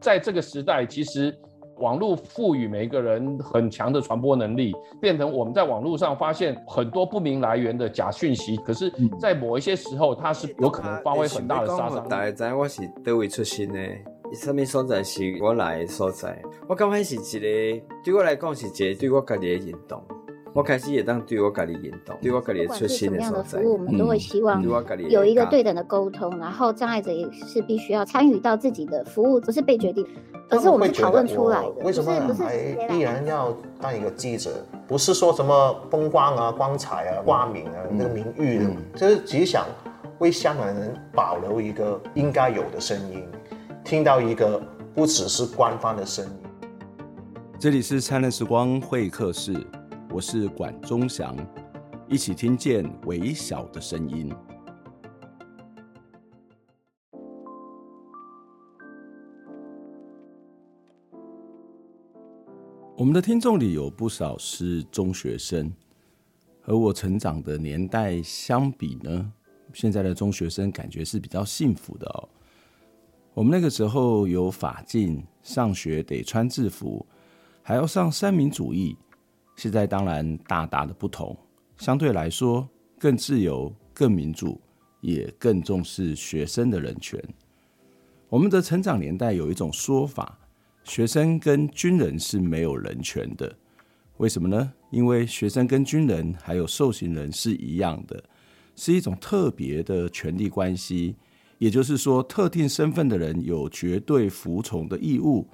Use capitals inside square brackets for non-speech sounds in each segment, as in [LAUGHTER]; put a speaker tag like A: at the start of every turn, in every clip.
A: 在这个时代，其实网络赋予每一个人很强的传播能力，变成我们在网络上发现很多不明来源的假讯息。可是，在某一些时候，它是有可能发挥很大的杀伤力。
B: 大家知我是哪位出身的？什么所在是我来的所在？我刚开始一个，对我来讲是一个对我家己的认同。我开始也当对我家己引导，对我家己出
C: 现什么样的服务，我们都会希望有一个对等的沟通，嗯、然后障碍者也是必须要参与到自己的服务，不是被决定，而是我们讨论出来的。
D: 为什么还依然要当一个记者？不是说什么风光啊、光彩啊、挂名啊、那个名誉的，嗯、就是只想为香港人保留一个应该有的声音。听到一个不只是官方的声音。
E: 这里是灿烂时光会客室，我是管中祥，一起听见微小的声音。我们的听众里有不少是中学生，和我成长的年代相比呢，现在的中学生感觉是比较幸福的哦。我们那个时候有法禁，上学得穿制服，还要上三民主义。现在当然大大的不同，相对来说更自由、更民主，也更重视学生的人权。我们的成长年代有一种说法，学生跟军人是没有人权的。为什么呢？因为学生跟军人还有受刑人是一样的，是一种特别的权利关系。也就是说，特定身份的人有绝对服从的义务，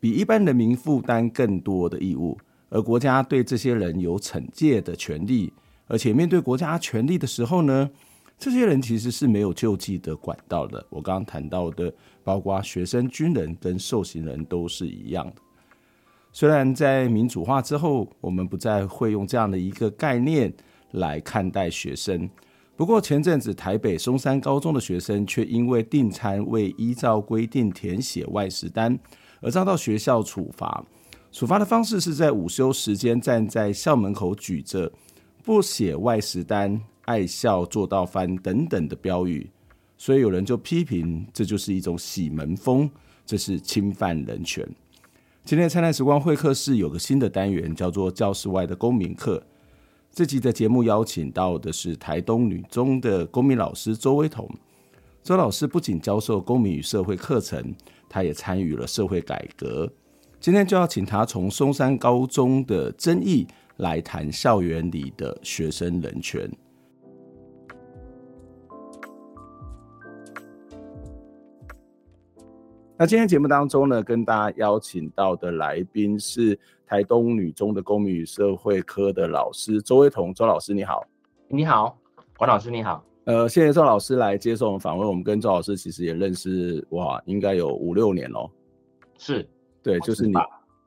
E: 比一般人民负担更多的义务，而国家对这些人有惩戒的权利。而且面对国家权力的时候呢，这些人其实是没有救济的管道的。我刚刚谈到的，包括学生、军人跟受刑人都是一样的。虽然在民主化之后，我们不再会用这样的一个概念来看待学生。不过前阵子台北松山高中的学生却因为订餐未依照规定填写外食单而遭到学校处罚。处罚的方式是在午休时间站在校门口举着“不写外食单，爱校做到翻”等等的标语。所以有人就批评这就是一种洗门风，这是侵犯人权。今天灿烂时光会客室有个新的单元，叫做“教室外的公民课”。这集的节目邀请到的是台东女中的公民老师周威彤。周老师不仅教授公民与社会课程，他也参与了社会改革。今天就要请他从松山高中的争议来谈校园里的学生人权。那今天节目当中呢，跟大家邀请到的来宾是台东女中的公民与社会科的老师周威彤。周老师你好。
F: 你好，王老师你好。
E: 呃，谢谢周老师来接受我们访问。我们跟周老师其实也认识哇，应该有五六年喽。
F: 是，
E: 对，就是你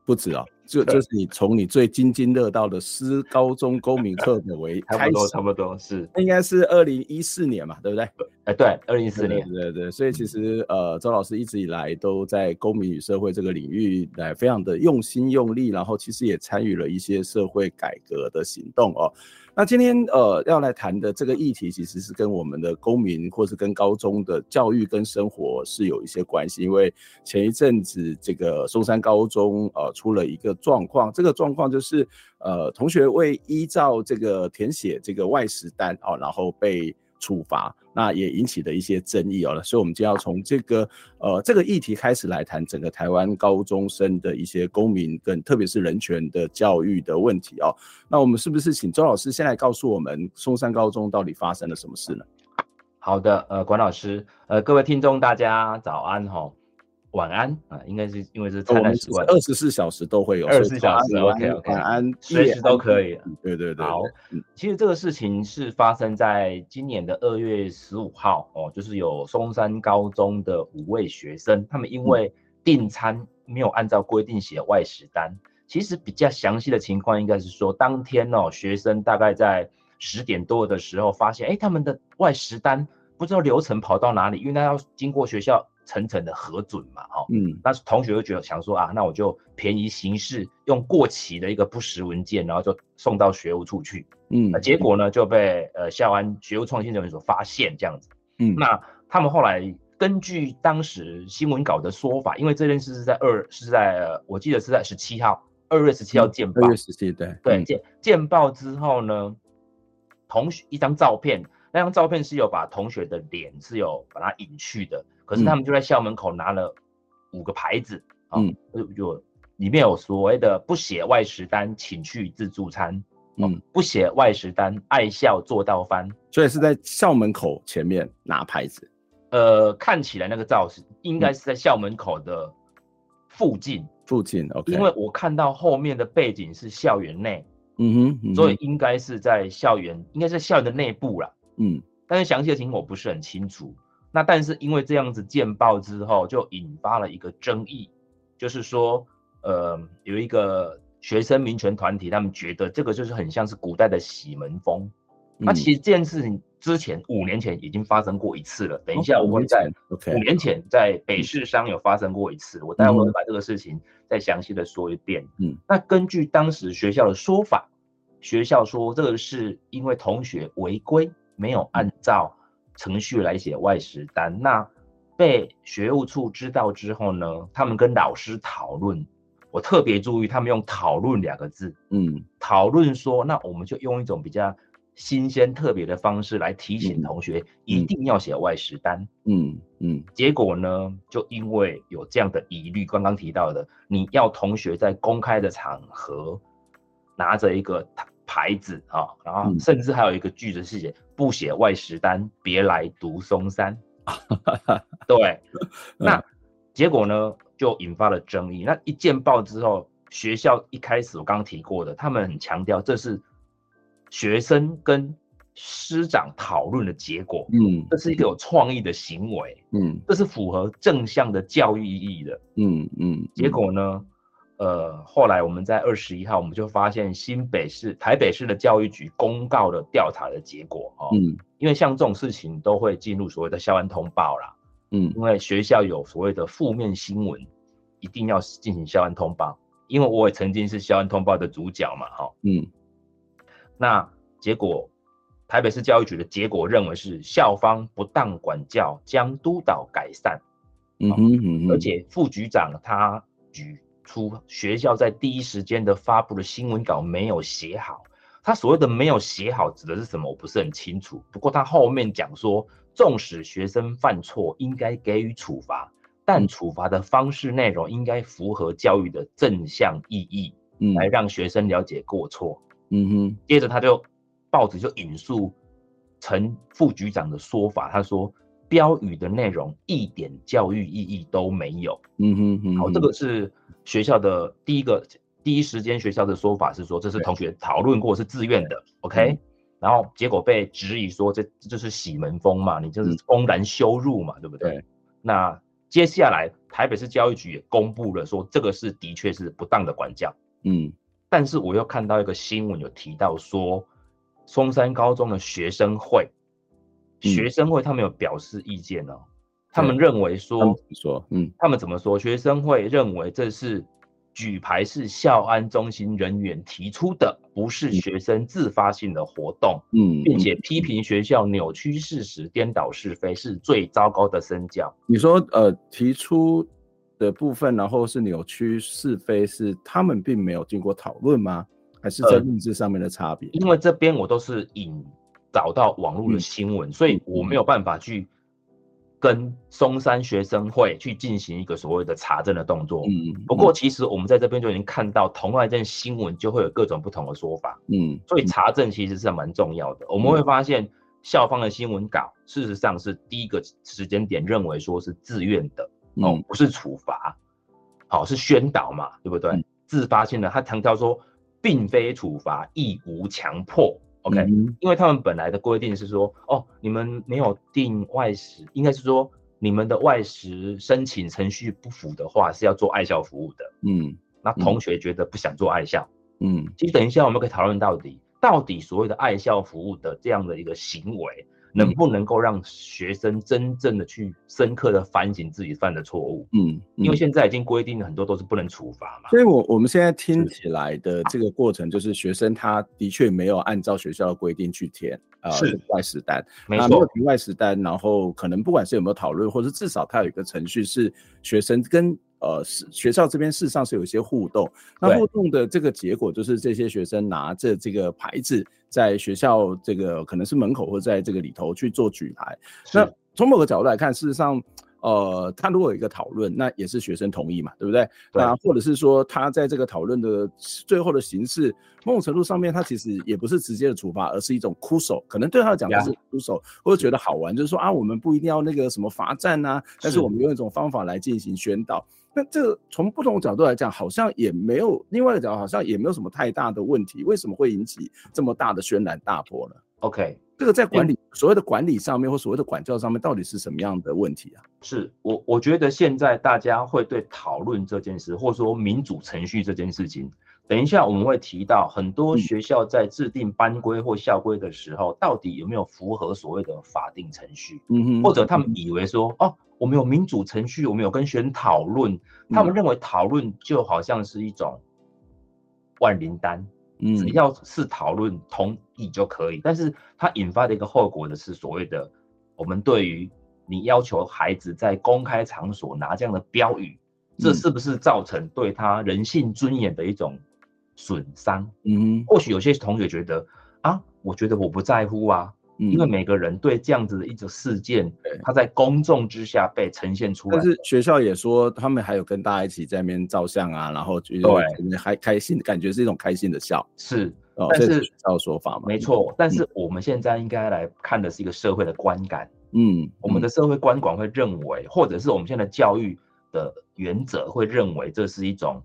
E: 不止哦。就就是你从你最津津乐道的师高中公民课本为开始，
F: 差不多差不多是，
E: 应该是二零一四年嘛，对不对？
F: 哎，对，二零一四年，
E: 对对对，所以其实呃，周老师一直以来都在公民与社会这个领域来非常的用心用力，然后其实也参与了一些社会改革的行动哦。那今天呃要来谈的这个议题，其实是跟我们的公民或是跟高中的教育跟生活是有一些关系。因为前一阵子这个松山高中呃出了一个状况，这个状况就是呃同学为依照这个填写这个外食单哦，然后被处罚，那也引起了一些争议哦。所以我们就要从这个呃这个议题开始来谈整个台湾高中生的一些公民跟特别是人权的教育的问题哦。那我们是不是请周老师先来告诉我们松山高中到底发生了什么事呢？
F: 好的，呃，管老师，呃，各位听众大家早安哈。晚安啊，应该是因为是灿烂时光，
E: 二十四小时都会有，
F: 二十四小时，OK OK，
E: 晚安，
F: 随时都可以。
E: 对对对，
F: 好，其实这个事情是发生在今年的二月十五号哦，就是有松山高中的五位学生，他们因为订餐没有按照规定写外食单，其实比较详细的情况应该是说，当天哦，学生大概在十点多的时候发现，哎，他们的外食单不知道流程跑到哪里，因为他要经过学校。层层的核准嘛，哈，嗯，那同学就觉得想说啊，那我就便宜行事，用过期的一个不实文件，然后就送到学务处去，嗯，结果呢就被呃校安学务创新人员所发现这样子，嗯，那他们后来根据当时新闻稿的说法，因为这件事是在二是在我记得是在十七号，二月十七号见报。
E: 二月十七对。
F: 对见见报之后呢，同学一张照片，那张照片是有把同学的脸是有把它隐去的，可是他们就在校门口拿了五个牌子，嗯，就里面有所谓的不写外食单，请去自助餐。嗯，不写外食单，爱笑做到翻，
E: 所以是在校门口前面拿牌子。
F: 呃，看起来那个造型应该是在校门口的附近，嗯、
E: 附近。OK，
F: 因为我看到后面的背景是校园内，
E: 嗯哼，嗯哼，
F: 所以应该是在校园，应该是校园的内部啦。
E: 嗯，
F: 但是详细的情况我不是很清楚。那但是因为这样子见报之后，就引发了一个争议，就是说，呃，有一个。学生民权团体，他们觉得这个就是很像是古代的洗门风。那、嗯啊、其实这件事情之前五年前已经发生过一次了。等一下，我会在五年前在北市商有发生过一次。我待会会把这个事情再详细的说一遍。
E: 嗯，
F: 那根据当时学校的说法，学校说这个是因为同学违规，没有按照程序来写外食单。那被学务处知道之后呢，他们跟老师讨论。我特别注意，他们用“讨论”两个字，
E: 嗯，
F: 讨论说，那我们就用一种比较新鲜、特别的方式来提醒同学，一定要写外食单，
E: 嗯嗯。
F: 结果呢，就因为有这样的疑虑，刚刚提到的，你要同学在公开的场合拿着一个牌子啊，然后甚至还有一个句子是写“不写外食单，别来读松山”，[LAUGHS] 对，那结果呢？就引发了争议。那一见报之后，学校一开始我刚刚提过的，他们很强调这是学生跟师长讨论的结果。
E: 嗯，
F: 这是一个有创意的行为。
E: 嗯，
F: 这是符合正向的教育意义的。
E: 嗯嗯。
F: 结果呢？呃，后来我们在二十一号，我们就发现新北市、台北市的教育局公告了调查的结果。哦，
E: 嗯，
F: 因为像这种事情都会进入所谓的校安通报啦。
E: 嗯，
F: 因为学校有所谓的负面新闻，一定要进行校安通报。因为我也曾经是校安通报的主角嘛，哈，
E: 嗯。
F: 那结果，台北市教育局的结果认为是校方不当管教，将督导改善。
E: 嗯哼嗯哼。
F: 而且副局长他举出学校在第一时间的发布的新闻稿没有写好。他所谓的没有写好指的是什么？我不是很清楚。不过他后面讲说。纵使学生犯错，应该给予处罚，但处罚的方式内容应该符合教育的正向意义，
E: 嗯，
F: 来让学生了解过错。
E: 嗯哼。
F: 接着他就报纸就引述陈副局长的说法，他说标语的内容一点教育意义都没有。
E: 嗯哼，嗯哼。
F: 好，这个是学校的第一个第一时间学校的说法是说，这是同学讨论过是自愿的。OK。嗯然后结果被质疑说，这这就是洗门风嘛，你就是公然羞辱嘛，嗯、对不对？
E: 对。
F: 那接下来台北市教育局也公布了说，这个是的确是不当的管教。
E: 嗯。
F: 但是我又看到一个新闻有提到说，松山高中的学生会，嗯、学生会他们有表示意见哦，他们认为说，
E: 说，嗯，
F: 他们怎么说？学生会认为这是。举牌是校安中心人员提出的，不是学生自发性的活动，
E: 嗯，
F: 并且批评学校扭曲事实、颠倒是非，是最糟糕的身教。
E: 你说，呃，提出的部分，然后是扭曲是非，是他们并没有经过讨论吗？还是在认知上面的差别？呃，
F: 因为这边我都是引找到网络的新闻，嗯，所以我没有办法去。跟松山学生会去进行一个所谓的查证的动作。
E: 嗯，
F: 不过其实我们在这边就已经看到，同样一件新闻就会有各种不同的说法。
E: 嗯，
F: 所以查证其实是蛮重要的。我们会发现校方的新闻稿，事实上是第一个时间点认为说是自愿的，哦，不是处罚，好，是宣导嘛，对不对？自发性的，他强调说，并非处罚，亦无强迫。OK，因为他们本来的规定是说，哦，你们没有订外食，应该是说你们的外食申请程序不符的话，是要做爱校服务的。
E: 嗯，
F: 那同学觉得不想做爱校，
E: 嗯，
F: 其实等一下我们可以讨论到底，到底所谓的爱校服务的这样的一个行为。能不能够让学生真正的去深刻的反省自己犯的错误？
E: 嗯，
F: 因为现在已经规定很多都是不能处罚嘛。
E: 所以我我们现在听起来的这个过程，就是学生他的确没有按照学校的规定去填呃是。外实单，
F: 没错，
E: 没有题外实单，然后可能不管是有没有讨论，或者至少他有一个程序是学生跟呃是学校这边事实上是有一些互动，那互动的这个结果就是这些学生拿着这个牌子在学校这个可能是门口或在这个里头去做举牌，那从某个角度来看，事实上。呃，他如果有一个讨论，那也是学生同意嘛，对不对？对啊，或者是说他在这个讨论的最后的形式，某种程度上面，他其实也不是直接的处罚，而是一种哭手，可能对他来讲的是哭手，或者觉得好玩，就是说啊，我们不一定要那个什么罚站啊，但是我们用一种方法来进行宣导。那这个从不同角度来讲，好像也没有另外一个角度，好像也没有什么太大的问题。为什么会引起这么大的轩然大波呢
F: ？OK。
E: 这个在管理所谓的管理上面，或所谓的管教上面，到底是什么样的问题啊？
F: 是我我觉得现在大家会对讨论这件事，或者说民主程序这件事情，等一下我们会提到很多学校在制定班规或校规的时候，到底有没有符合所谓的法定程序？嗯哼，或者他们以为说哦，我们有民主程序，我们有跟学生讨论，他们认为讨论就好像是一种万灵丹。只要是讨论同意就可以，但是它引发的一个后果的是所谓的，我们对于你要求孩子在公开场所拿这样的标语，这是不是造成对他人性尊严的一种损伤？嗯，或许有些同学觉得啊，我觉得我不在乎啊。因为每个人对这样子的一个事件，他在公众之下被呈现出来，
E: 但是学校也说他们还有跟大家一起在那边照相啊，然后觉得还开心，感觉是一种开心的笑。
F: 是，
E: 哦，
F: 但是
E: 学校的说法嘛，
F: 没错。但是我们现在应该来看的是一个社会的观感。嗯，我们的社会观感会认为，或者是我们现在教育的原则会认为，这是一种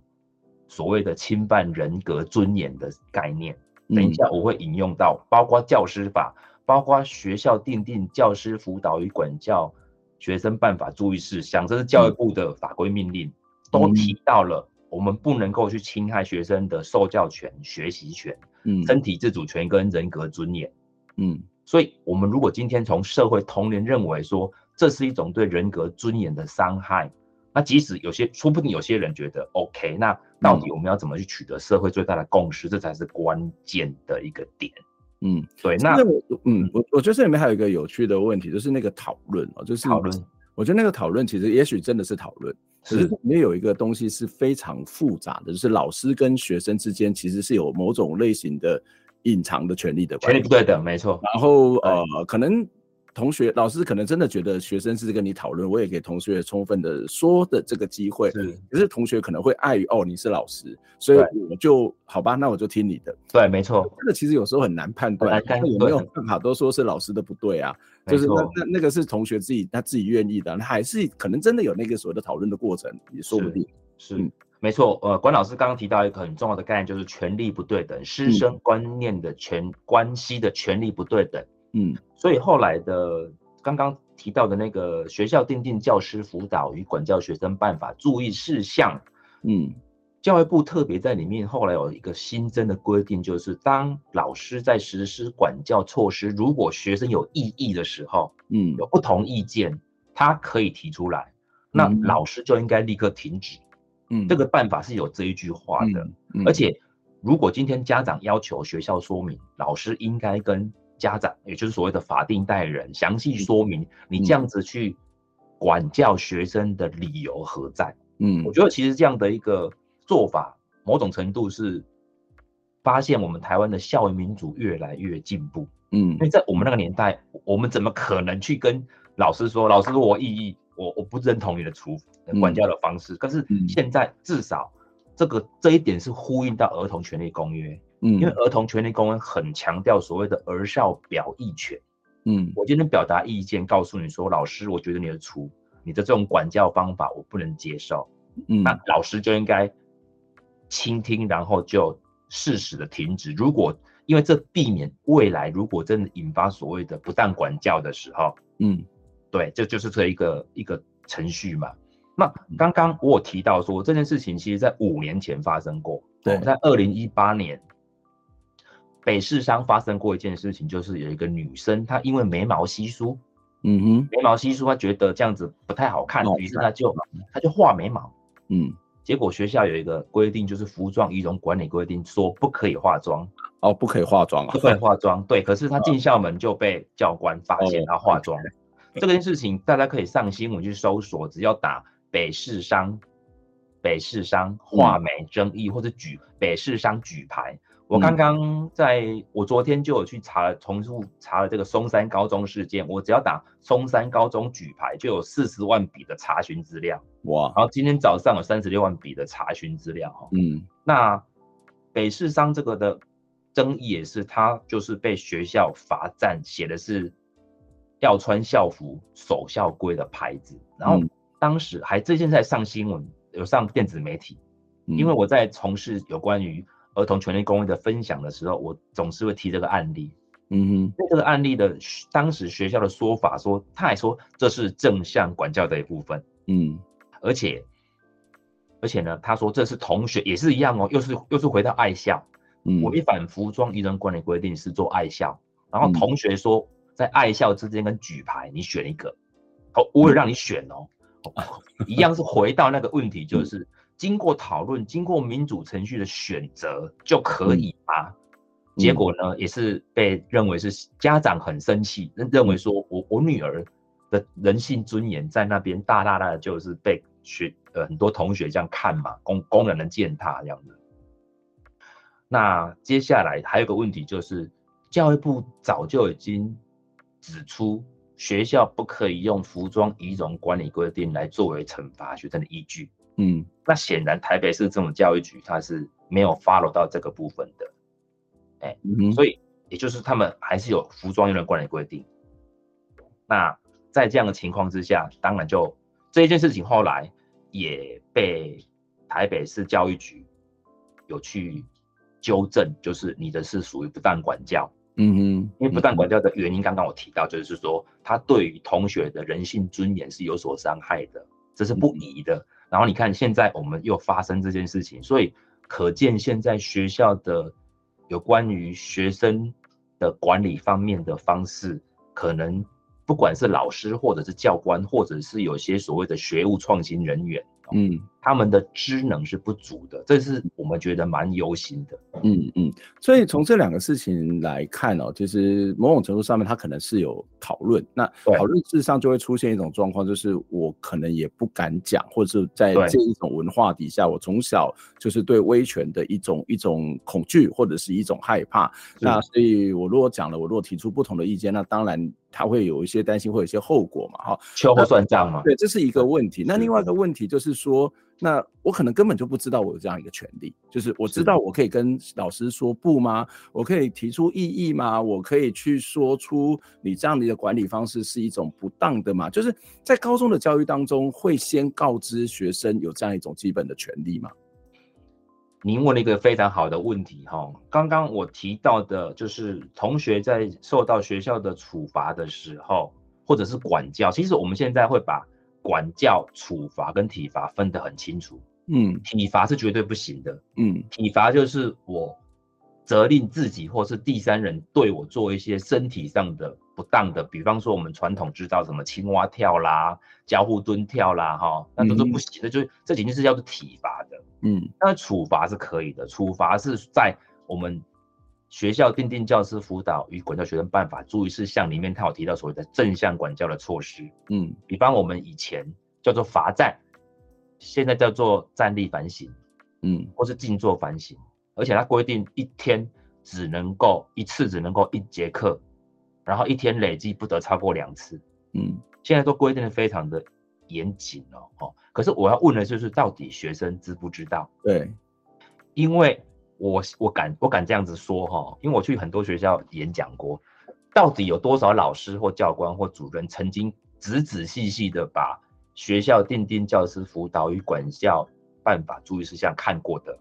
F: 所谓的侵犯人格尊严的概念。等一下我会引用到，包括教师法。包括学校订定教师辅导与管教学生办法注意事项，这是教育部的法规命令，嗯、都提到了我们不能够去侵害学生的受教权、学习权、嗯、身体自主权跟人格尊严。嗯，所以，我们如果今天从社会同龄认为说这是一种对人格尊严的伤害，那即使有些，说不定有些人觉得 OK，那到底我们要怎么去取得社会最大的共识？这才是关键的一个点。
E: 嗯，对，那嗯，我我觉得这里面还有一个有趣的问题，就是那个讨论哦，就是讨论。我觉得那个讨论其实也许真的是讨论，可是里面有一个东西是非常复杂的，就是老师跟学生之间其实是有某种类型的隐藏的权利的关系，
F: 权利不对等，没错。
E: 然后呃，可能。同学，老师可能真的觉得学生是跟你讨论，我也给同学充分的说的这个机会。是，可是同学可能会碍于哦，你是老师，所以我就好吧，那我就听你的。
F: 对，没错。
E: 这个其实有时候很难判断，有没有办法都说是老师的不对啊？就是那那那个是同学自己他自己愿意的，还是可能真的有那个所谓的讨论的过程，也说不定。
F: 是，是嗯、没错。呃，关老师刚刚提到一个很重要的概念，就是权力不对等，师生观念的权关系的权力不对等。嗯。所以后来的刚刚提到的那个学校订定教师辅导与管教学生办法注意事项，嗯，教育部特别在里面后来有一个新增的规定，就是当老师在实施管教措施，如果学生有异议的时候，嗯，有不同意见，他可以提出来，那老师就应该立刻停止，嗯，这个办法是有这一句话的，而且如果今天家长要求学校说明，老师应该跟家长，也就是所谓的法定代理人，详细说明你这样子去管教学生的理由何在？嗯，我觉得其实这样的一个做法，某种程度是发现我们台湾的校园民主越来越进步。嗯，因为在我们那个年代，我们怎么可能去跟老师说，老师我异议，我我不认同你的处管教的方式？可是现在至少这个这一点是呼应到儿童权利公约。嗯，因为儿童权利公约很强调所谓的儿少表意权。嗯，我今天表达意见，告诉你说，老师，我觉得你的处，你的这种管教方法我不能接受。嗯，那老师就应该倾听，然后就适时的停止。如果因为这避免未来如果真的引发所谓的不当管教的时候，嗯，对，这就是这一个一个程序嘛。那刚刚我有提到说这件事情，其实在五年前发生过。对，在二零一八年。北市商发生过一件事情，就是有一个女生，她因为眉毛稀疏，嗯哼，眉毛稀疏，她觉得这样子不太好看，于是她就她就画眉毛，嗯，结果学校有一个规定，就是服装仪容管理规定，说不可以化妆，
E: 哦，不可以化妆啊，
F: 不可以化妆。对，可是她进校门就被教官发现她化妆。这件事情大家可以上新闻去搜索，只要打北市商、北市商画眉争议、嗯、或者举北市商举牌。我刚刚在、嗯、我昨天就有去查了，重复查了这个松山高中事件。我只要打松山高中举牌，就有四十万笔的查询资料。哇！然后今天早上有三十六万笔的查询资料。哈，嗯，那北市商这个的争议也是，他就是被学校罚站，写的是要穿校服、守校规的牌子。然后当时还最近在上新闻，有上电子媒体，嗯、因为我在从事有关于。儿童权利公益的分享的时候，我总是会提这个案例。嗯哼，这个案例的当时学校的说法说，他还说这是正向管教的一部分。嗯，而且而且呢，他说这是同学也是一样哦，又是又是回到爱校。嗯，违反服装仪容管理规定是做爱校，然后同学说在爱校之间跟举牌，你选一个。哦，我有让你选 [LAUGHS] 哦，一样是回到那个问题，就是。经过讨论，经过民主程序的选择就可以吗？嗯、结果呢，也是被认为是家长很生气，认认为说我我女儿的人性尊严在那边大大大的就是被学呃很多同学这样看嘛，公公然的践踏这样子。那接下来还有个问题就是，教育部早就已经指出，学校不可以用服装仪容管理规定来作为惩罚学生的依据。嗯，那显然台北市政府教育局它是没有 follow 到这个部分的，哎、欸，嗯、所以也就是他们还是有服装仪容管理规定。那在这样的情况之下，当然就这一件事情后来也被台北市教育局有去纠正，就是你的是属于不当管教。嗯哼，因为不当管教的原因，刚刚我提到就是说，他对于同学的人性尊严是有所伤害的，这是不宜的。嗯然后你看，现在我们又发生这件事情，所以可见现在学校的有关于学生的管理方面的方式，可能不管是老师，或者是教官，或者是有些所谓的学务创新人员。嗯，他们的知能是不足的，这是我们觉得蛮忧心的。
E: 嗯嗯，所以从这两个事情来看哦，其实某种程度上面，他可能是有讨论。那讨论事实上就会出现一种状况，就是我可能也不敢讲，或者是在这一种文化底下，我从小就是对威权的一种一种恐惧，或者是一种害怕。那所以我如果讲了，我如果提出不同的意见，那当然。他会有一些担心，会有一些后果嘛？哈，
F: 秋后算账嘛？
E: 对，这是一个问题。那另外一个问题就是说，那我可能根本就不知道我有这样一个权利，就是我知道我可以跟老师说不吗？我可以提出异议吗？我可以去说出你这样的一个管理方式是一种不当的吗？就是在高中的教育当中，会先告知学生有这样一种基本的权利吗？
F: 您问了一个非常好的问题，哈，刚刚我提到的，就是同学在受到学校的处罚的时候，或者是管教，其实我们现在会把管教、处罚跟体罚分得很清楚，嗯，体罚是绝对不行的，嗯，体罚就是我责令自己或是第三人对我做一些身体上的不当的，比方说我们传统知道什么青蛙跳啦、交互蹲跳啦，哈，那都是不行的，嗯、就是这几件事叫做体罚的。嗯，那处罚是可以的，处罚是在我们学校定定教师辅导与管教学生办法注意事项里面，他有提到所谓的正向管教的措施。嗯，比方我们以前叫做罚站，现在叫做站立反省，嗯，或是静坐反省，而且它规定一天只能够一次，只能够一节课，然后一天累计不得超过两次。嗯，现在都规定的非常的严谨哦，哦。可是我要问的就是，到底学生知不知道？对，因为我我敢我敢这样子说哈，因为我去很多学校演讲过，到底有多少老师或教官或主任曾经仔仔细细的把学校定定教师辅导与管教办法注意事项看过的？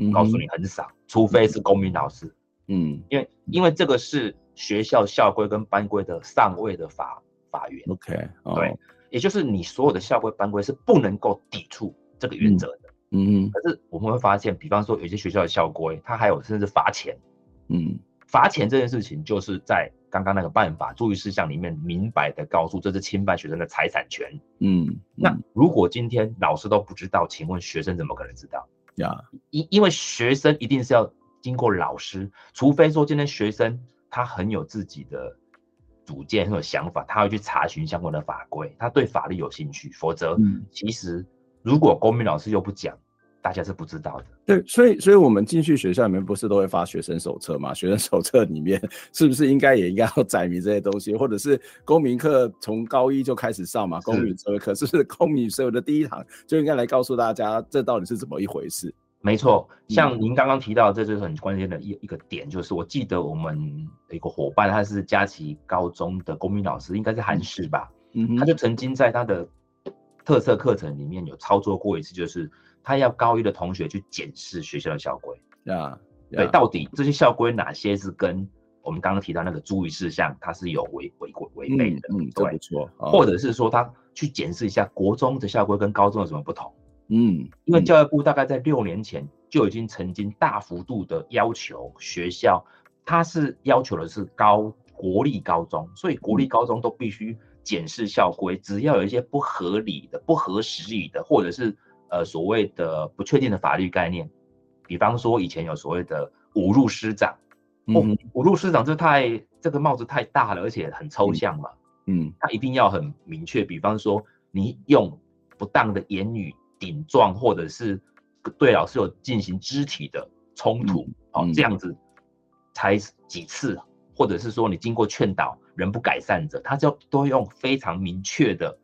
F: 嗯，告诉你很少，除非是公民老师。嗯，因为因为这个是学校校规跟班规的上位的法法源。OK，对。也就是你所有的校规班规是不能够抵触这个原则的，嗯嗯。可是我们会发现，比方说有些学校的校规，它还有甚至罚钱，嗯，罚钱这件事情就是在刚刚那个办法注意事项里面明白的告诉，这是侵犯学生的财产权，嗯。那如果今天老师都不知道，请问学生怎么可能知道？呀，因因为学生一定是要经过老师，除非说今天学生他很有自己的主见、很有想法，他会去查询相关的法规，他对法律有兴趣，否则，其实如果公民老师又不讲。大家是不知道的，
E: 对，所以，所以我们进去学校里面不是都会发学生手册嘛？学生手册里面 [LAUGHS] 是不是应该也应该要载明这些东西，或者是公民课从高一就开始上嘛？公民社会课是不是公民社会的第一堂就应该来告诉大家这到底是怎么一回事？
F: 没错，像您刚刚提到，这就是很关键的一一个点，就是我记得我们一个伙伴，他是佳琪高中的公民老师，应该是韩式吧？嗯，他就曾经在他的特色课程里面有操作过一次，就是。他要高一的同学去检视学校的校规，
E: 呀，
F: 对，到底这些校规哪些是跟我们刚刚提到那个注意事项，它是有违违规违背的，
E: 嗯，对，没错，
F: 或者是说他去检视一下国中的校规跟高中有什么不同，
E: 嗯，
F: 因为教育部大概在六年前就已经曾经大幅度的要求学校，它是要求的是高国立高中，所以国立高中都必须检视校规，只要有一些不合理的、不合时宜的，或者是。呃，所谓的不确定的法律概念，比方说以前有所谓的侮辱师长，嗯，侮辱师长这太这个帽子太大了，而且很抽象嘛，
E: 嗯，
F: 他一定要很明确，比方说你用不当的言语顶撞，或者是对老师有进行肢体的冲突，好，嗯，这样子才几次，或者是说你经过劝导仍不改善者，他就都用非常明确的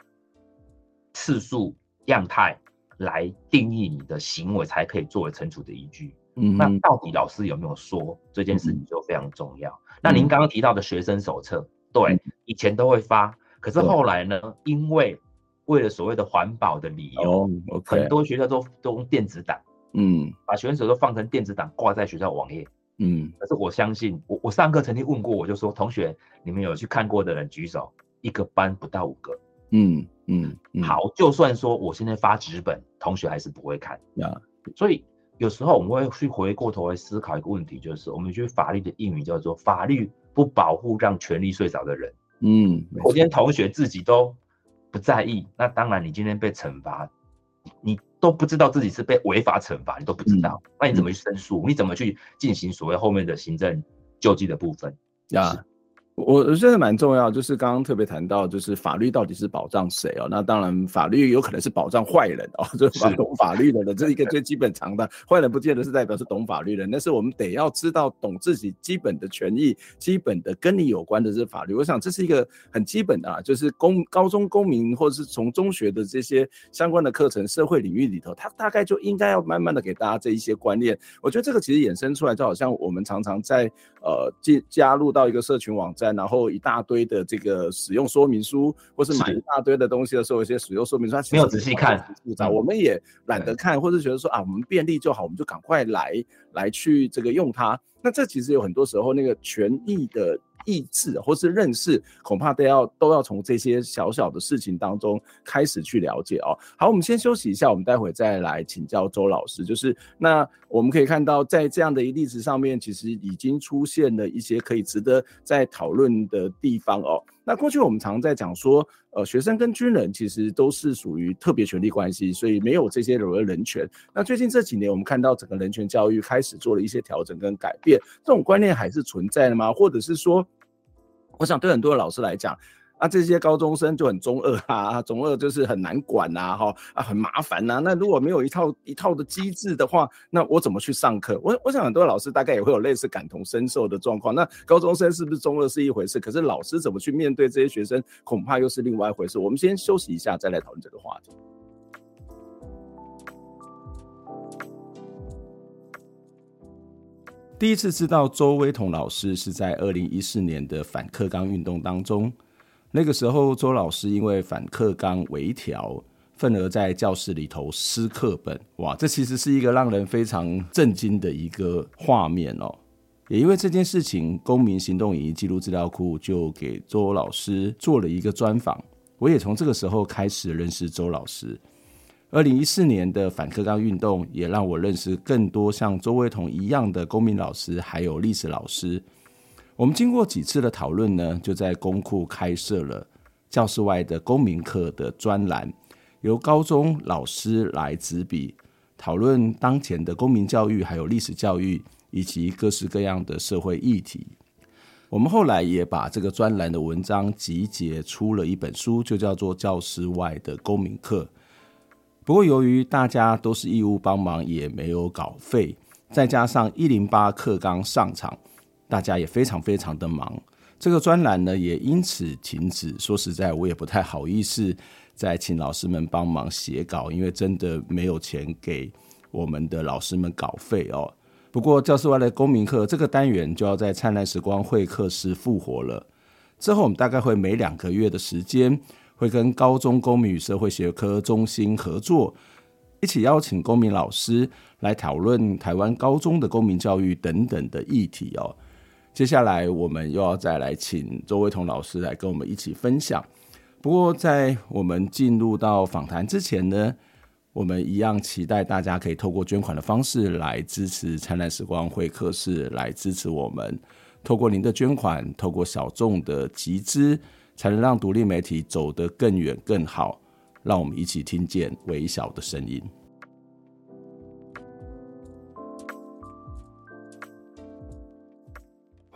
F: 次数样态。来定义你的行为，才可以作为惩处的依据。嗯，那到底老师有没有说这件事情就非常重要。嗯、那您刚刚提到的学生手册，对、嗯，以前都会发，可是后来呢？因为为了所谓的环保的理由，很多学校都都用电子档，
E: 嗯，
F: 把学生手册放成电子档挂在学校网页，
E: 嗯。
F: 可是我相信，我我上课曾经问过，我就说，同学，你们有去看过的人举手，一个班不到五个。
E: 嗯嗯，嗯，
F: 好，就算说我现在发纸本，同学还是不会看
E: 呀。
F: 所以有时候我们会去回过头来思考一个问题，就是我们觉得法律的英语叫做“法律不保护让权利睡着的人”。
E: 嗯，
F: 我今天同学自己都不在意，那当然你今天被惩罚，你都不知道自己是被违法惩罚，你都不知道，嗯、那你怎么去申诉、嗯？你怎么去进行所谓后面的行政救济的部分？
E: 呀。我我觉得蛮重要，就是刚刚特别谈到，就是法律到底是保障谁哦？那当然，法律有可能是保障坏人哦，[LAUGHS] 就是懂法律的人，这是一个最基本常的。坏人不见得是代表是懂法律的人，但是我们得要知道懂自己基本的权益，基本的跟你有关的这法律。我想这是一个很基本的啊，就是公高中公民或者是从中学的这些相关的课程，社会领域里头，他大概就应该要慢慢的给大家这一些观念。我觉得这个其实衍生出来，就好像我们常常在呃进加入到一个社群网站。然后一大堆的这个使用说明书，或是买一大堆的东西的时候，一些使用说明书，它
F: 没有仔细看，
E: 复杂，我们也懒得看，或者觉得说啊，我们便利就好，我们就赶快来来去这个用它。那这其实有很多时候那个权益的。意志或是认识，恐怕都要都要从这些小小的事情当中开始去了解哦。好，我们先休息一下，我们待会再来请教周老师。就是那我们可以看到，在这样的一例子上面，其实已经出现了一些可以值得再讨论的地方哦。那过去我们常在讲说，呃，学生跟军人其实都是属于特别权利关系，所以没有这些所谓人权。那最近这几年，我们看到整个人权教育开始做了一些调整跟改变，这种观念还是存在的吗？或者是说，我想对很多老师来讲，啊，这些高中生就很中二啊，中二就是很难管呐，哈啊，很麻烦呐。那如果没有一套一套的机制的话，那我怎么去上课？我我想很多老师大概也会有类似感同身受的状况。那高中生是不是中二是一回事，可是老师怎么去面对这些学生，恐怕又是另外一回事。我们先休息一下，再来讨论这个话题。第一次知道周威彤老师是在二零一四年的反课纲运动当中。那个时候，周老师因为反课纲微调，愤而在教室里头撕课本。哇，这其实是一个让人非常震惊的一个画面哦。也因为这件事情，公民行动影音记录资料库就给周老师做了一个专访。我也从这个时候开始认识周老师。二零一四年的反课纲运动也让我认识更多像周威彤一样的公民老师，还有历史老师。我们经过几次的讨论呢，就在公库开设了教室外的公民课的专栏，由高中老师来执笔讨论当前的公民教育还有历史教育以及各式各样的社会议题。我们后来也把这个专栏的文章集结出了一本书，就叫做《教室外的公民课》。不过由于大家都是义务帮忙，也没有稿费，再加上一零八课纲上场，大家也非常非常的忙，这个专栏呢也因此停止。说实在，我也不太好意思再请老师们帮忙写稿，因为真的没有钱给我们的老师们稿费哦。不过，教室外的公民课这个单元就要在灿烂时光会客室复活了。之后，我们大概会每两个月的时间，会跟高中公民与社会学科中心合作，一起邀请公民老师来讨论台湾高中的公民教育等等的议题哦。接下来，我们又要再来请周维彤老师来跟我们一起分享。不过，在我们进入到访谈之前呢，我们一样期待大家可以透过捐款的方式来支持灿烂时光会客室，来支持我们。透过您的捐款，透过小众的集资，才能让独立媒体走得更远更好。让我们一起听见微小的声音。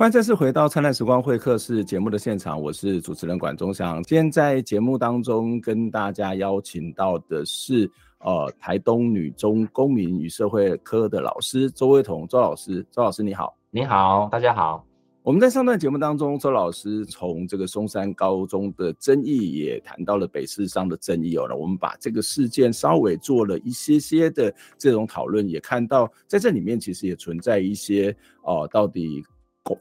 E: 欢迎再次回到灿烂时光会客室节目的现场，我是主持人管中祥。今天在节目当中跟大家邀请到的是。呃，台东女中公民与社会科的老师周维彤，周老师，周老师你好，
F: 你好，大家好。
E: 我们在上段节目当中，周老师从这个松山高中的争议，也谈到了北市商的争议哦。那我们把这个事件稍微做了一些些的这种讨论，也看到在这里面其实也存在一些哦、呃，到底。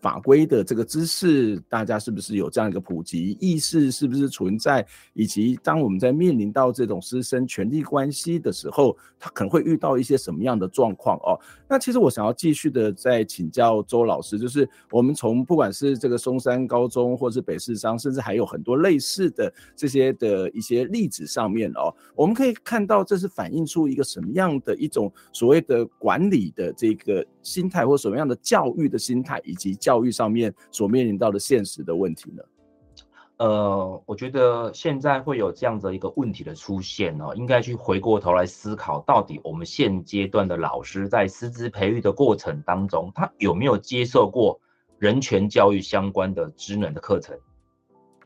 E: 法规的这个知识，大家是不是有这样一个普及意识？是不是存在？以及当我们在面临到这种师生权利关系的时候，他可能会遇到一些什么样的状况哦？那其实我想要继续的再请教周老师，就是我们从不管是这个松山高中，或是北市商，甚至还有很多类似的这些的一些例子上面哦，我们可以看到这是反映出一个什么样的一种所谓的管理的这个心态，或什么样的教育的心态，以及教育上面所面临到的现实的问题呢？
F: 呃，我觉得现在会有这样的一个问题的出现哦，应该去回过头来思考，到底我们现阶段的老师在师资培育的过程当中，他有没有接受过人权教育相关的职能的课程？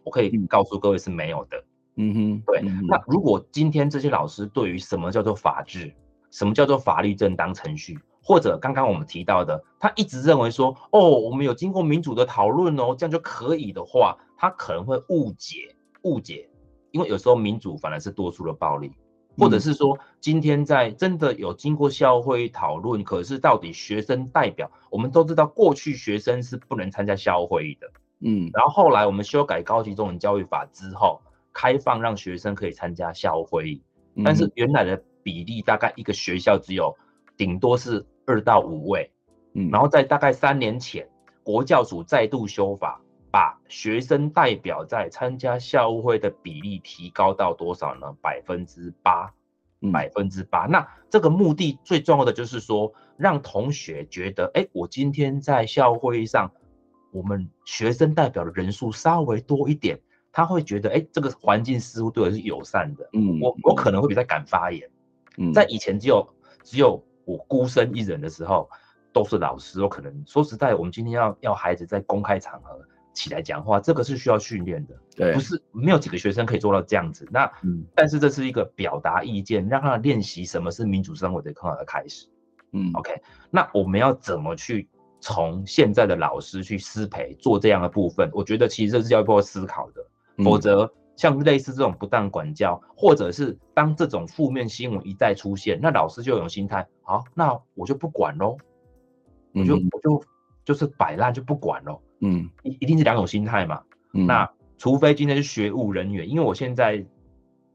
F: 我可以告诉各位是没有的。嗯哼，对。嗯。那如果今天这些老师对于什么叫做法治，什么叫做法律正当程序，或者刚刚我们提到的，他一直认为说，哦，我们有经过民主的讨论哦，这样就可以的话，他可能会误解误解，因为有时候民主反而是多数的暴力，或者是说，今天在真的有经过校会讨论，可是到底学生代表，我们都知道过去学生是不能参加校会的，嗯，然后后来我们修改高级中等教育法之后，开放让学生可以参加校会，但是原来的比例大概一个学校只有顶多是。二到五位，嗯，然后在大概三年前，国教署再度修法，把学生代表在参加校务会的比例提高到多少呢？百分之八，百分之八。那这个目的最重要的就是说，让同学觉得，哎，我今天在校务会议上，我们学生代表的人数稍微多一点，他会觉得，哎，这个环境似乎对我是友善的，嗯，我我可能会比较敢发言，嗯，在以前只有只有。我孤身一人的时候，都是老师。我可能说实在，我们今天要要孩子在公开场合起来讲话，这个是需要训练的，对，不是没有几个学生可以做到这样子。那，嗯，但是这是一个表达意见，让他练习什么是民主生活的很好的开始。嗯，OK，那我们要怎么去从现在的老师去师培做这样的部分？我觉得其实这是教育部要思考的，嗯，否则。像类似这种不当管教，或者是当这种负面新闻一再出现，那老师就有种心态，好，那我就不管喽，我就我就就是摆烂就不管喽，嗯，一一定是两种心态嘛，嗯，那除非今天是学务人员，因为我现在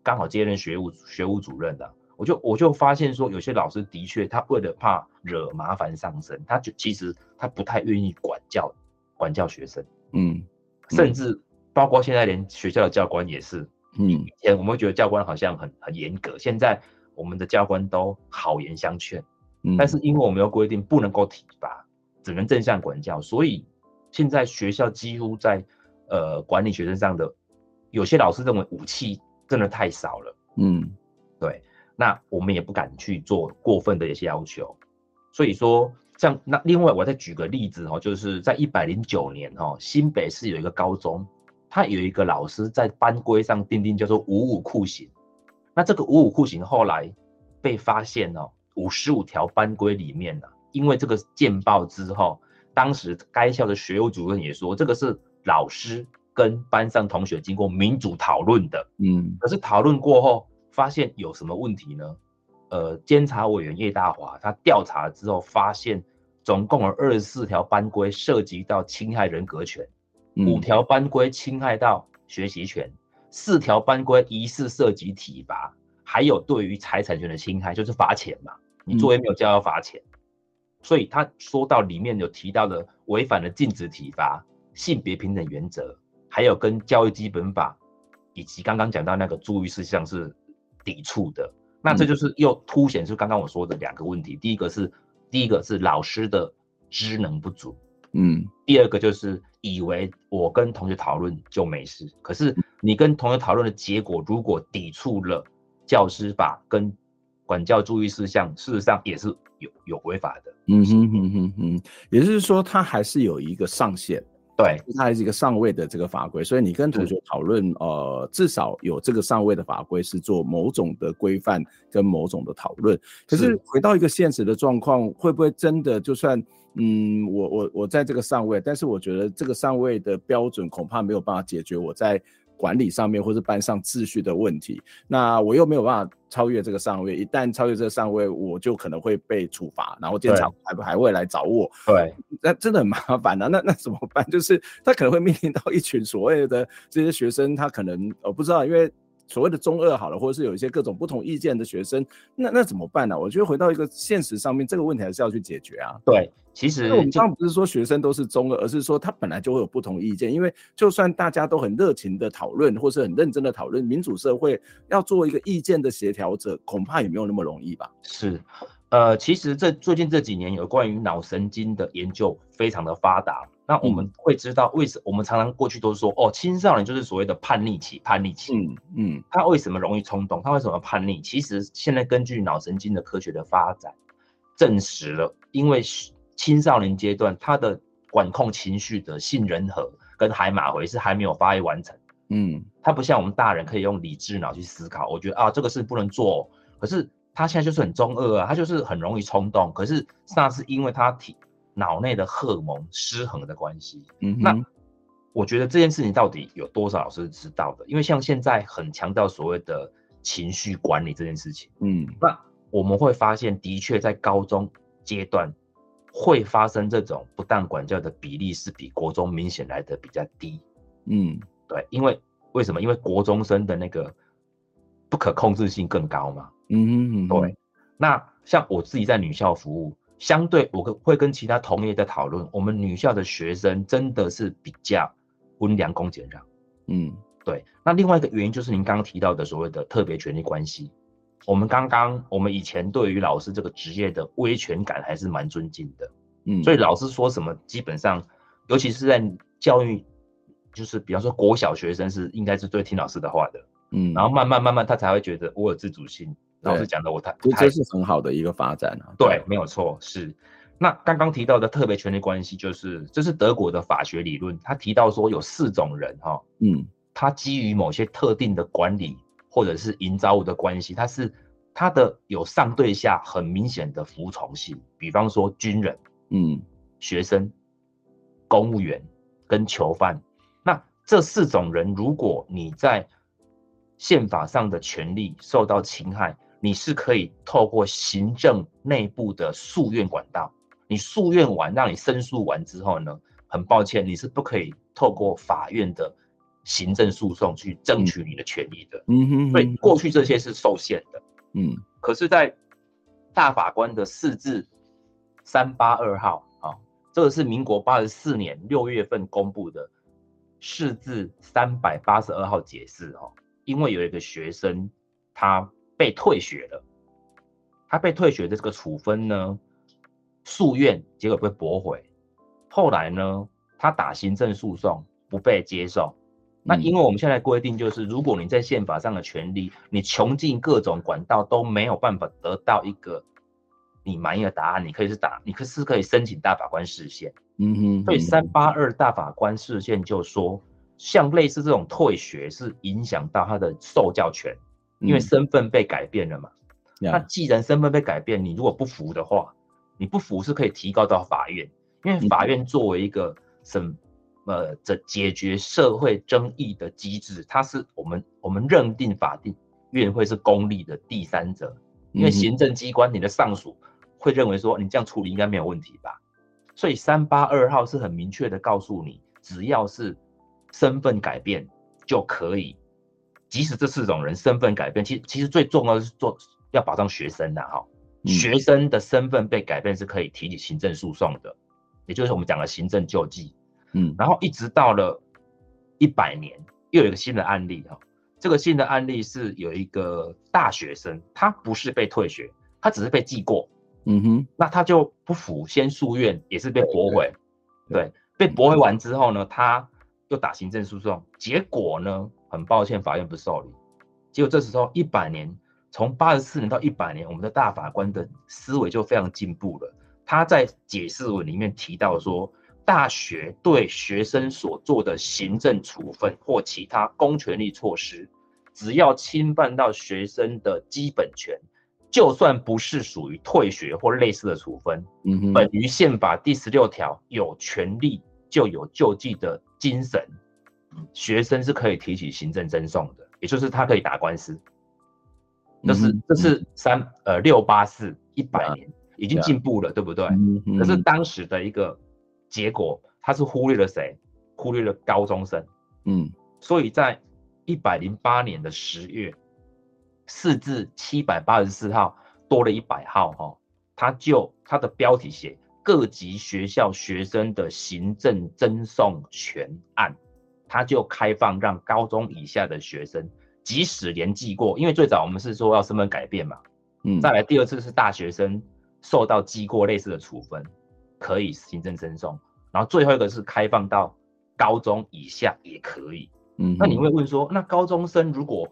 F: 刚好接任学务学务主任的，我就我就发现说，有些老师的确他为了怕惹麻烦上身，他就其实他不太愿意管教管教学生，嗯，甚至。包括现在连学校的教官也是，嗯，以前我们会觉得教官好像很很严格，现在我们的教官都好言相劝，嗯，但是因为我们有规定不能够体罚，只能正向管教，所以现在学校几乎在呃管理学生上的有些老师认为武器真的太少了，嗯，对，那我们也不敢去做过分的一些要求，所以说像那另外我再举个例子哦，就是在一百零九年哦，新北市有一个高中，他有一个老师在班规上订定叫做五五酷刑。那这个五五酷刑后来被发现哦，五十五条班规里面呢，因为这个见报之后，当时该校的学务主任也说，这个是老师跟班上同学经过民主讨论的。嗯，可是讨论过后发现有什么问题呢？呃，监察委员叶大华他调查之后发现，总共有二十四条班规涉及到侵害人格权，五条班规侵害到学习权，四条班规疑似涉及体罚，还有对于财产权的侵害，就是罚钱嘛，你作业没有交要罚钱。所以他说到里面有提到的违反了禁止体罚、性别平等原则，还有跟教育基本法以及刚刚讲到那个注意事项是抵触的。那这就是又凸显出刚刚我说的两个问题，第一个是第一个是老师的知能不足，嗯，第二个就是以为我跟同学讨论就没事，可是你跟同学讨论的结果如果抵触了教师法跟管教注意事项，事实上也是有有违法的，
E: 嗯哼哼哼哼，也就是说它还是有一个上限。
F: 对，
E: 它还是一个上位的这个法规，所以你跟同学讨论，呃，至少有这个上位的法规是做某种的规范跟某种的讨论。可是回到一个现实的状况，会不会真的就算，嗯，我我我在这个上位，但是我觉得这个上位的标准恐怕没有办法解决我在。管理上面或是班上秩序的问题，那我又没有办法超越这个上位，一旦超越这个上位，我就可能会被处罚，然后监察还还会来找我。
F: 对，[LAUGHS]
E: 那真的很麻烦啊。那那怎么办？就是他可能会面临到一群所谓的这些学生，他可能我不知道，因为。所谓的中二好了，或者是有一些各种不同意见的学生，那那怎么办呢、啊？我觉得回到一个现实上面，这个问题还是要去解决啊。
F: 对，其实
E: 我们刚刚不是说学生都是中二，而是说他本来就会有不同意见。因为就算大家都很热情的讨论，或是很认真的讨论，民主社会要做一个意见的协调者，恐怕也没有那么容易吧？
F: 是。呃，其实这最近这几年有关于脑神经的研究非常的发达。那我们会知道为什么？我们常常过去都说，哦，青少年就是所谓的叛逆期，叛逆期。嗯嗯，他为什么容易冲动？他为什么叛逆？其实现在根据脑神经的科学的发展，证实了，因为青少年阶段他的管控情绪的杏仁核跟海马回是还没有发育完成。嗯，他不像我们大人可以用理智脑去思考。我觉得啊，这个事不能做，哦，可是。他现在就是很中二啊，他就是很容易冲动，可是那是因为他体脑内的荷尔蒙失衡的关系。嗯，那我觉得这件事情到底有多少老师知道的？因为像现在很强调所谓的情绪管理这件事情。嗯，那我们会发现，的确在高中阶段会发生这种不当管教的比例是比国中明显来的比较低。嗯，对，因为为什么？因为国中生的那个不可控制性更高嘛。嗯嗯，对。那像我自己在女校服务，相对我会跟其他同业在讨论，我们女校的学生真的是比较温良恭俭让。嗯，对。那另外一个原因就是您刚刚提到的所谓的特别权利关系。我们刚刚我们以前对于老师这个职业的威权感还是蛮尊敬的。嗯，所以老师说什么，基本上，尤其是在教育，就是比方说国小学生是应该是最听老师的话的。嗯，然后慢慢慢慢他才会觉得我有自主性。老师讲的我太，
E: 这是很好的一个发展啊。
F: 对，没有错，是。那刚刚提到的特别权利关系，就是这是德国的法学理论，他提到说有四种人哈，嗯，他基于某些特定的管理或者是营造物的关系，它是它的有上对下很明显的服从性，比方说军人，嗯，学生、公务员跟囚犯。那这四种人，如果你在宪法上的权利受到侵害，你是可以透过行政内部的诉愿管道，你诉愿完，让你申诉完之后呢，很抱歉，你是不可以透过法院的行政诉讼去争取你的权益的。嗯哼，所以过去这些是受限的。嗯，可是，在大法官的释字三八二号啊，这个是民国八十四年六月份公布的释字三百八十二号解释哦，因为有一个学生他。被退学了，他被退学的这个处分呢，诉愿结果被驳回，后来呢，他打行政诉讼不被接受。那因为我们现在规定就是，如果你在宪法上的权利，你穷尽各种管道都没有办法得到一个你满意的答案，你可以是打，你可是可以申请大法官释宪。
E: 嗯哼，
F: 所以三八二大法官释宪就说，像类似这种退学是影响到他的受教权，因为身份被改变了嘛。嗯、那既然身份被改变，你如果不服的话，你不服是可以提高到法院，因为法院作为一个审呃这解决社会争议的机制，它是我们我们认定法定院会是公立的第三者，因为行政机关你的上属会认为说你这样处理应该没有问题吧。所以三八二号是很明确的告诉你，只要是身份改变就可以，即使这四种人身份改变，其实其实最重要的是做要保障学生的哈，学生的身份被改变是可以提起行政诉讼的，也就是我们讲的行政救济。嗯，然后一直到了一百年，又有一个新的案例哈，这个新的案例是有一个大学生，他不是被退学，他只是被记过。嗯哼，那他就不服，先诉愿，也是被驳回。对，对，被驳回完之后呢，他又打行政诉讼，结果呢，很抱歉，法院不受理。结果这时候一百年，从八十四年到一百年，我们的大法官的思维就非常进步了。他在解释文里面提到说，大学对学生所做的行政处分或其他公权力措施，只要侵犯到学生的基本权。就算不是属于退学或类似的处分，嗯哼，本于宪法第十六条有权利就有救济的精神，学生是可以提起行政争讼的，也就是他可以打官司。这是这是三呃六八四一百年已经进步了，对不对？可是当时的一个结果，他是忽略了谁？忽略了高中生。嗯，所以在一百零八年的十月。四至七百八十四号多了一百号哈，他就他的标题写各级学校学生的行政争讼权案，他就开放让高中以下的学生，即使连记过，因为最早我们是说要身份改变嘛，嗯，再来第二次是大学生受到记过类似的处分，可以行政争讼，然后最后一个是开放到高中以下也可以，嗯，那你会问说，那高中生如果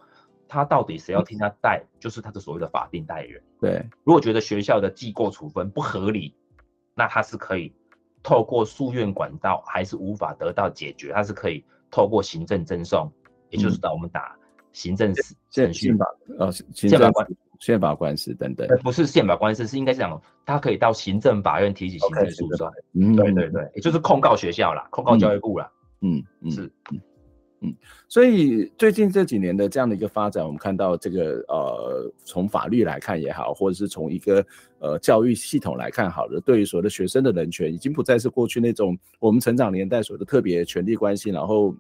F: 他到底谁要听他代，就是他的所谓的法定代理人。对，如果觉得学校的记过处分不合理，那他是可以透过诉愿管道，还是无法得到解决，他是可以透过行政争讼，也就是到我们打行政程序法，呃，宪法官宪法官司等等。不是宪法官司，是应该是讲他可以到行政法院提起行政诉讼。嗯，对对对，也就是控告学校啦，控告教育部啦。嗯嗯，是。
E: 嗯，所以最近这几年的这样的一个发展，我们看到这个呃，从法律来看也好，或者是从一个呃教育系统来看好了，对于所有的学生的人权，已经不再是过去那种我们成长年代所谓的特别权利关系，然后。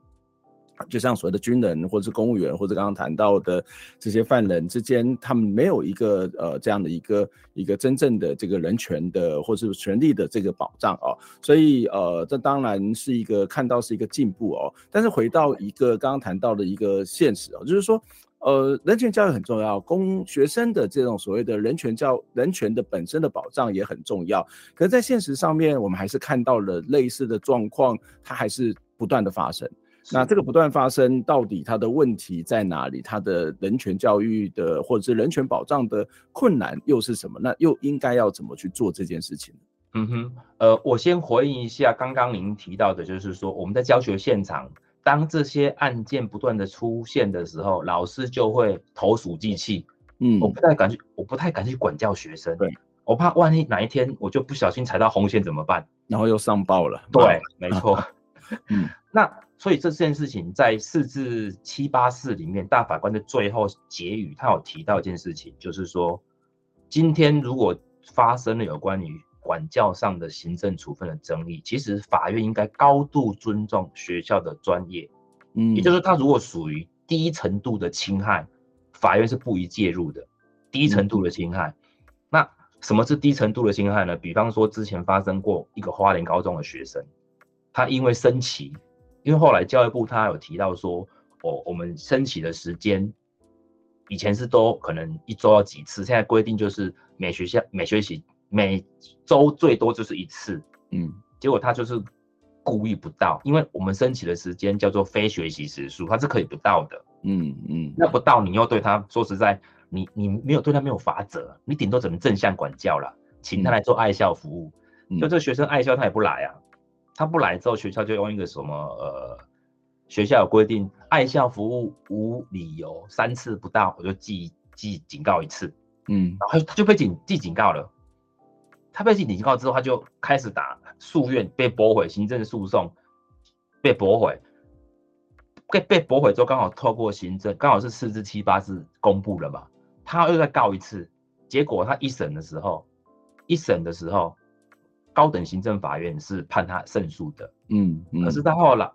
E: 就像所谓的军人，或者是公务员，或者刚刚谈到的这些犯人之间，他们没有一个呃这样的一个一个真正的这个人权的或是权利的这个保障哦，所以呃这当然是一个看到是一个进步哦，但是回到一个刚刚谈到的一个现实哦，就是说呃人权教育很重要，公学生的这种所谓的人权教人权的本身的保障也很重要，可是，在现实上面，我们还是看到了类似的状况，它还是不断的发生。那这个不断发生，到底它的问题在哪里？它的人权教育的或者是人权保障的困难又是什么？那又应该要怎么去做这件事情？
F: 嗯哼，呃，我先回应一下刚刚您提到的，就是说我们在教学现场，当这些案件不断的出现的时候，老师就会投鼠忌器。嗯，我不太敢去，我不太敢去管教学生。对，我怕万一哪一天我就不小心踩到红线怎么办？
E: 然后又上报了。
F: 对，[LAUGHS] 没错。嗯，[LAUGHS] 那。所以这件事情在四至七八四里面，大法官的最后结语，他有提到一件事情，就是说，今天如果发生了有关于管教上的行政处分的争议，其实法院应该高度尊重学校的专业，嗯，也就是他如果属于低程度的侵害，法院是不宜介入的。低程度的侵害，那什么是低程度的侵害呢？比方说之前发生过一个花莲高中的学生，他因为升旗。因为后来教育部他有提到说，哦，我们升旗的时间以前是都可能一周要几次，现在规定就是每学校每学期每周最多就是一次，嗯，结果他就是故意不到，因为我们升旗的时间叫做非学习时数，他是可以不到的，嗯嗯，那不到你又对他说实在，你你没有对他没有法则，你顶多只能正向管教了，请他来做爱校服务。嗯、就这个学生爱校，他也不来啊。他不来之后，学校就用一个什么呃，学校有规定，爱校服务无理由三次不到，我就记记警告一次。嗯，然后他就被警记警告了。他被记警告之后，他就开始打诉愿，被驳回行政诉讼，被驳回。被被驳回之后，刚好透过行政，刚好是四至七八次公布了嘛，他又再告一次，结果他一审的时候，一审的时候，高等行政法院是判他胜诉的，嗯，嗯，可是他后来，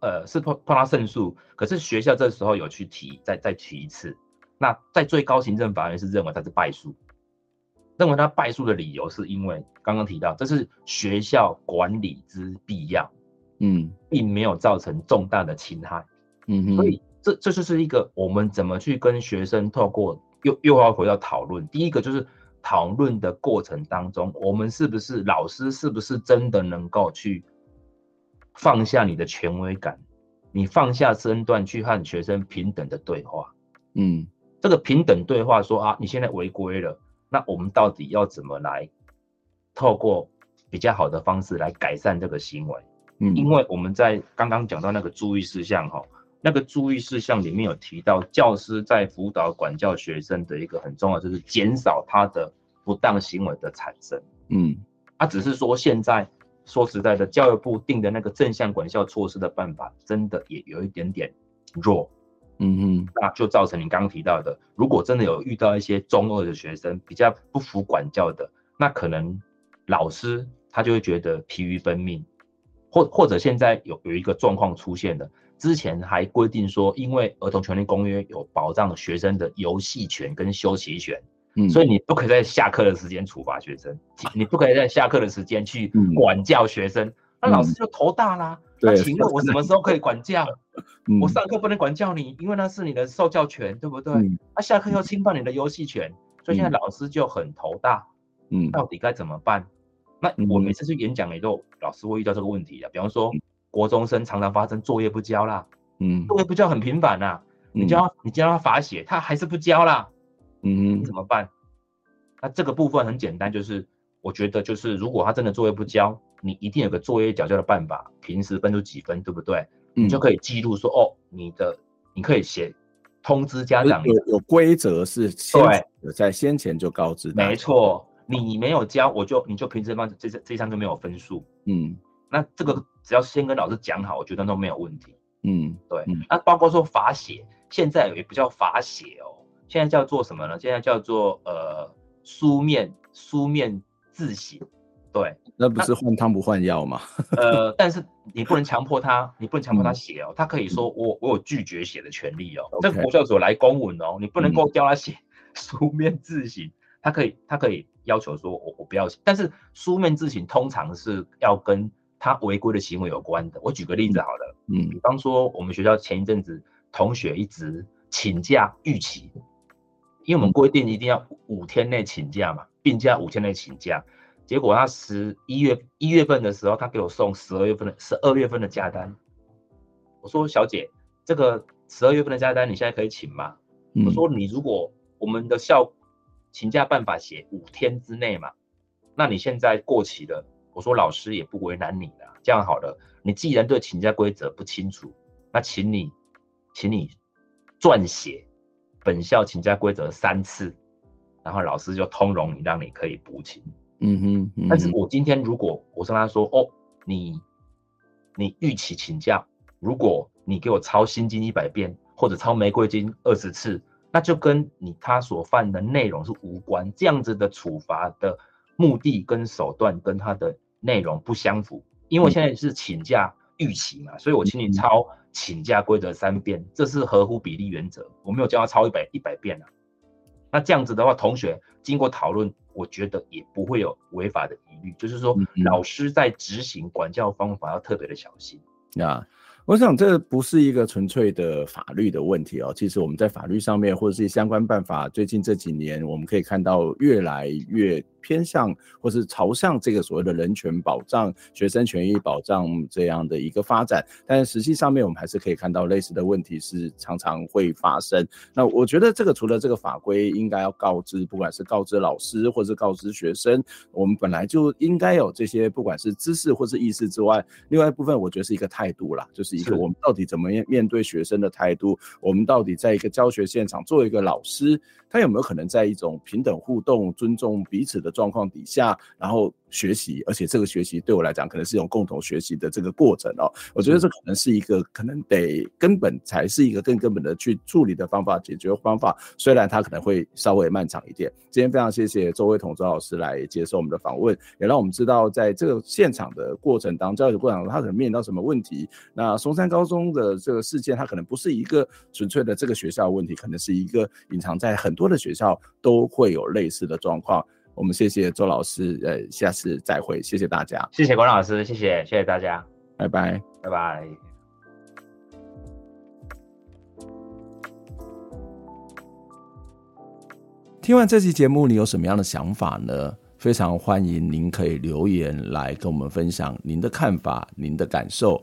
F: 呃，是判判他胜诉，可是学校这时候有去提，再再提一次，那在最高行政法院是认为他是败诉，认为他败诉的理由是因为刚刚提到这是学校管理之必要。嗯，并没有造成重大的侵害，嗯哼，所以这这就是一个我们怎么去跟学生透过又又要回到讨论。第一个就是讨论的过程当中，我们是不是老师是不是真的能够去放下你的权威感，你放下身段去和学生平等的对话。嗯，这个平等对话说啊，你现在违规了，那我们到底要怎么来透过比较好的方式来改善这个行为？嗯，因为我们在刚刚讲到那个注意事项哈，那个注意事项里面有提到，教师在辅导管教学生的一个很重要，就是减少他的不当行为的产生。嗯，他只是说现在说实在的，教育部定的那个正向管教措施的办法，真的也有一点点弱。嗯哼，那就造成你刚刚提到的，如果真的有遇到一些中二的学生，比较不服管教的，那可能老师他就会觉得疲于奔命。或或者现在有有一个状况出现了，之前还规定说，因为儿童权利公约有保障学生的游戏权跟休息权，嗯，所以你不可以在下课的时间处罚学生，你不可以在下课的时间去管教学生，那老师就头大啦。那请问我什么时候可以管教？我上课不能管教你，因为那是你的受教权，对不对？那下课又侵犯你的游戏权，所以现在老师就很头大，嗯，到底该怎么办？那我每次去演讲也都老师会遇到这个问题啊，比方说国中生常常发生作业不交啦，嗯，作业不交很频繁呐，你教你教他罚写，他还是不交啦，嗯，你怎么办？那这个部分很简单，就是我觉得就是如果他真的作业不交，你一定有个作业缴交的办法，平时分出几分，对不对？你就可以记录说哦，你的你可以写通知家长，
E: 有有规则是对，在先前就告知，
F: 没错。你没有交，我就你就凭什么这这这一项就没有分数？嗯，那这个只要先跟老师讲好，我觉得都没有问题。嗯，对。嗯、那包括说罚写，现在也不叫罚写哦，现在叫做什么呢？现在叫做呃书面书面自省。对，
E: 那不是换汤不换药吗？[LAUGHS]
F: 呃，但是你不能强迫他，你不能强迫他写哦，嗯、他可以说我我有拒绝写的权利哦。这个国教所来公文哦，你不能够叫他写 [LAUGHS] 书面自省。他可以，他可以要求说，我我不要写，但是书面自省通常是要跟他违规的行为有关的。我举个例子好了，嗯，比方说我们学校前一阵子同学一直请假逾期，因为我们规定一定要五天内请假嘛，病假五天内请假，结果他十一月一月份的时候，他给我送十二月份的十二月份的假单，我说小姐，这个十二月份的假单你现在可以请吗？我说你如果我们的校请假办法写五天之内嘛，那你现在过期了，我说老师也不为难你了。这样好了，你既然对请假规则不清楚，那请你，请你撰写本校请假规则三次，然后老师就通融你，让你可以补请。嗯哼，嗯哼。但是我今天如果我跟他说，哦，你你逾期请假，如果你给我抄心经一百遍，或者抄玫瑰经二十次。那就跟你他所犯的内容是无关，这样子的处罚的目的跟手段跟他的内容不相符。因为现在是请假预期嘛，所以我请你抄请假规则三遍，这是合乎比例原则。我没有叫他抄一百一百遍啊。那这样子的话，同学经过讨论，我觉得也不会有违法的疑虑。就是说，老师在执行管教方法要特别的小心
E: 啊。我想这不是一个纯粹的法律的问题哦。其实我们在法律上面或者是相关办法，最近这几年我们可以看到越来越偏向或是朝向这个所谓的人权保障、学生权益保障这样的一个发展，但实际上面我们还是可以看到类似的问题是常常会发生。那我觉得这个除了这个法规应该要告知，不管是告知老师或是告知学生，我们本来就应该有这些不管是知识或是意识之外，另外一部分我觉得是一个态度啦，就是一个我们到底怎么面面对学生的态度，我们到底在一个教学现场作为一个老师，他有没有可能在一种平等互动、尊重彼此的状况底下，然后学习，而且这个学习对我来讲，可能是一种共同学习的这个过程哦。我觉得这可能是一个可能得根本才是一个更根本的去处理的方法、解决方法。虽然它可能会稍微漫长一点。今天非常谢谢周伟彤周老师来接受我们的访问，也让我们知道在这个现场的过程当中，教育的过程当中，他可能面临到什么问题。那松山高中的这个事件，它可能不是一个纯粹的这个学校的问题，可能是一个隐藏在很多的学校都会有类似的状况。我们谢谢周老师，呃，下次再会，谢谢大家，
F: 谢谢关老师，谢谢，谢谢大家，
E: 拜拜，
F: 拜拜。
E: 听完这期节目，你有什么样的想法呢？非常欢迎您可以留言来跟我们分享您的看法、您的感受。